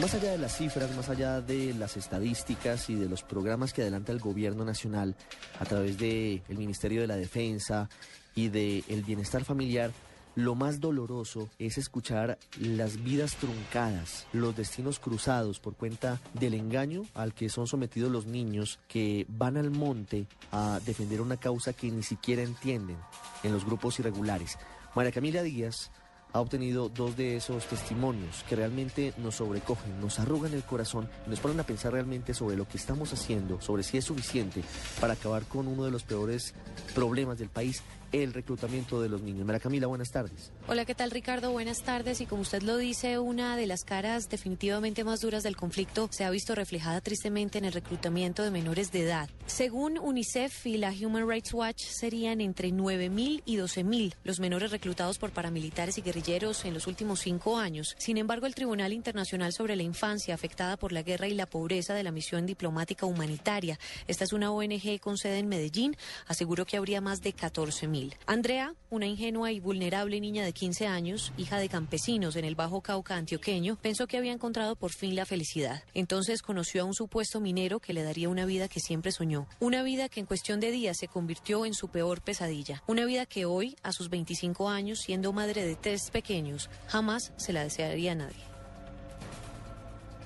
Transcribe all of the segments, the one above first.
Más allá de las cifras, más allá de las estadísticas y de los programas que adelanta el gobierno nacional a través del Ministerio de la Defensa y del bienestar familiar, lo más doloroso es escuchar las vidas truncadas, los destinos cruzados por cuenta del engaño al que son sometidos los niños que van al monte a defender una causa que ni siquiera entienden en los grupos irregulares. María Camila Díaz ha obtenido dos de esos testimonios que realmente nos sobrecogen, nos arrugan el corazón, nos ponen a pensar realmente sobre lo que estamos haciendo, sobre si es suficiente para acabar con uno de los peores problemas del país el reclutamiento de los niños. Mara Camila, buenas tardes. Hola, ¿qué tal Ricardo? Buenas tardes. Y como usted lo dice, una de las caras definitivamente más duras del conflicto se ha visto reflejada tristemente en el reclutamiento de menores de edad. Según UNICEF y la Human Rights Watch, serían entre 9.000 y 12.000 los menores reclutados por paramilitares y guerrilleros en los últimos cinco años. Sin embargo, el Tribunal Internacional sobre la Infancia afectada por la guerra y la pobreza de la Misión Diplomática Humanitaria, esta es una ONG con sede en Medellín, aseguró que habría más de 14.000. Andrea, una ingenua y vulnerable niña de 15 años, hija de campesinos en el Bajo Cauca antioqueño, pensó que había encontrado por fin la felicidad. Entonces conoció a un supuesto minero que le daría una vida que siempre soñó. Una vida que en cuestión de días se convirtió en su peor pesadilla. Una vida que hoy, a sus 25 años, siendo madre de tres pequeños, jamás se la desearía a nadie.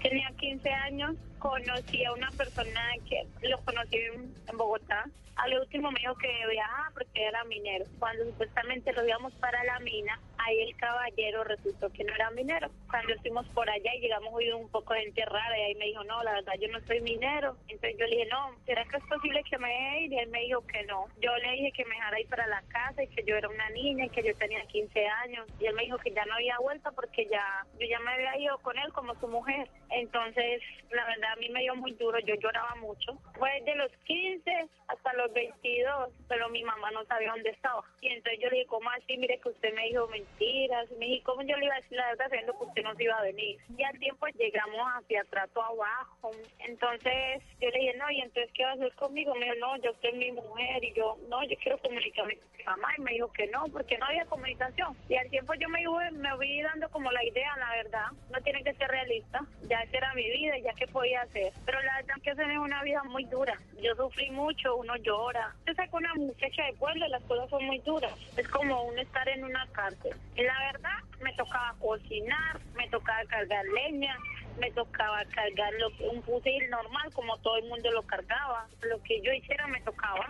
Tenía 15 años, conocí a una persona que lo conocí en, Bogotá. Al último me dijo que viajaba porque era minero. Cuando supuestamente lo íbamos para la mina, ahí el caballero resultó que no era minero. Cuando estuvimos por allá y llegamos hoy un poco de gente rara y ahí me dijo, no, la verdad yo no soy minero. Entonces yo le dije, no, ¿será que es posible que me ir? Y él me dijo que no. Yo le dije que me dejara ir para la casa y que yo era una niña y que yo tenía 15 años. Y él me dijo que ya no había vuelta porque ya yo ya me había ido con él como su mujer. Entonces, la verdad a mí me dio muy duro, yo lloraba mucho. Fue de los 15 hasta los 22, pero mi mamá no sabía dónde estaba. Y entonces yo le dije, ¿cómo así? Mire que usted me dijo mentiras. Me ¿cómo yo le iba a decir la verdad sabiendo que usted no se iba a venir? Y al tiempo llegamos hacia trato abajo. Entonces yo le dije, no, ¿y entonces qué va a hacer conmigo? Me dijo, no, yo soy mi mujer. Y yo, no, yo quiero comunicarme con mi mamá. Y me dijo que no, porque no había comunicación. Y al tiempo yo me, me fui dando como la idea, la verdad. No tiene que ser realista. Ya esa era mi vida ya qué podía hacer. Pero la verdad que es una vida muy dura. Yo sufrí mucho, uno llora. Yo saco una muchacha de pueblo las cosas son muy duras. Es como uno estar en una cárcel. La verdad, me tocaba cocinar, me tocaba cargar leña, me tocaba cargar lo, un fusil normal como todo el mundo lo cargaba. Lo que yo hiciera me tocaba.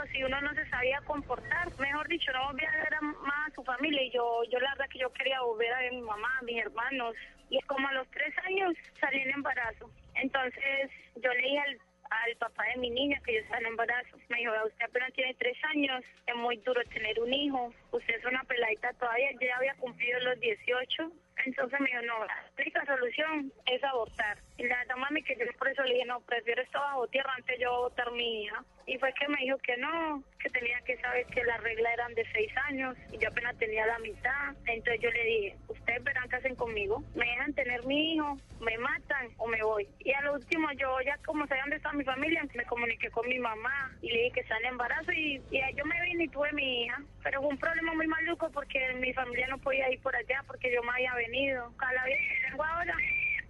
A con si uno no se sabía comportar. Mejor dicho, no volví a ver más a su familia. Y yo, yo la verdad que yo quería volver a ver a mi mamá, a mis hermanos. Y como a los tres años salí en embarazo. Entonces yo le dije al, al papá de mi niña que yo estaba en embarazo. Me dijo, usted apenas tiene tres años, es muy duro tener un hijo. Usted es una peladita todavía, ya había cumplido los 18 entonces me dijo, no, la única solución es abortar. Y la verdad, mami, que yo por eso le dije, no, prefiero esto bajo tierra antes yo abortar mi hija. Y fue que me dijo que no, que tenía que saber que las reglas eran de seis años y yo apenas tenía la mitad. Entonces yo le dije, ustedes verán qué hacen conmigo. Me dejan tener mi hijo, me matan o me voy. Y a lo último yo ya como sabía dónde está mi familia, me comuniqué con mi mamá y le dije que en embarazo y, y yo me vine y tuve mi hija. Pero fue un problema muy maluco porque mi familia no podía ir por allá porque yo me había venido. Cada vida que tengo ahora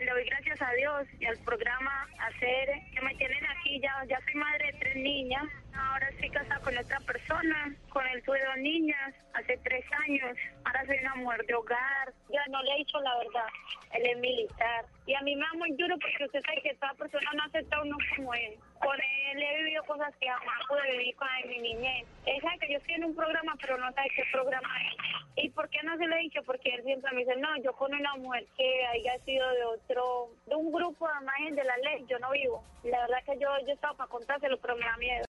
le doy gracias a Dios y al programa Hacer que me tienen aquí. Ya, ya soy madre de tres niñas. Ahora estoy casada con otra persona. Con él tuve dos niñas hace tres años. Ahora soy una mujer de hogar. Ya no le he dicho la verdad. Él es militar. Y a mí me da muy duro porque usted sabe que toda persona no acepta a uno como él. Con él he vivido cosas que jamás pude vivir con mi niñez. Él sabe que yo estoy en un programa, pero no sabe qué programa es. ¿Y por qué no se lo he dicho? Porque él siempre me dice, no, yo con una mujer que haya sido de otro, de un grupo de imagen de la ley, yo no vivo. La verdad que yo, yo estaba para contárselo, pero me da miedo.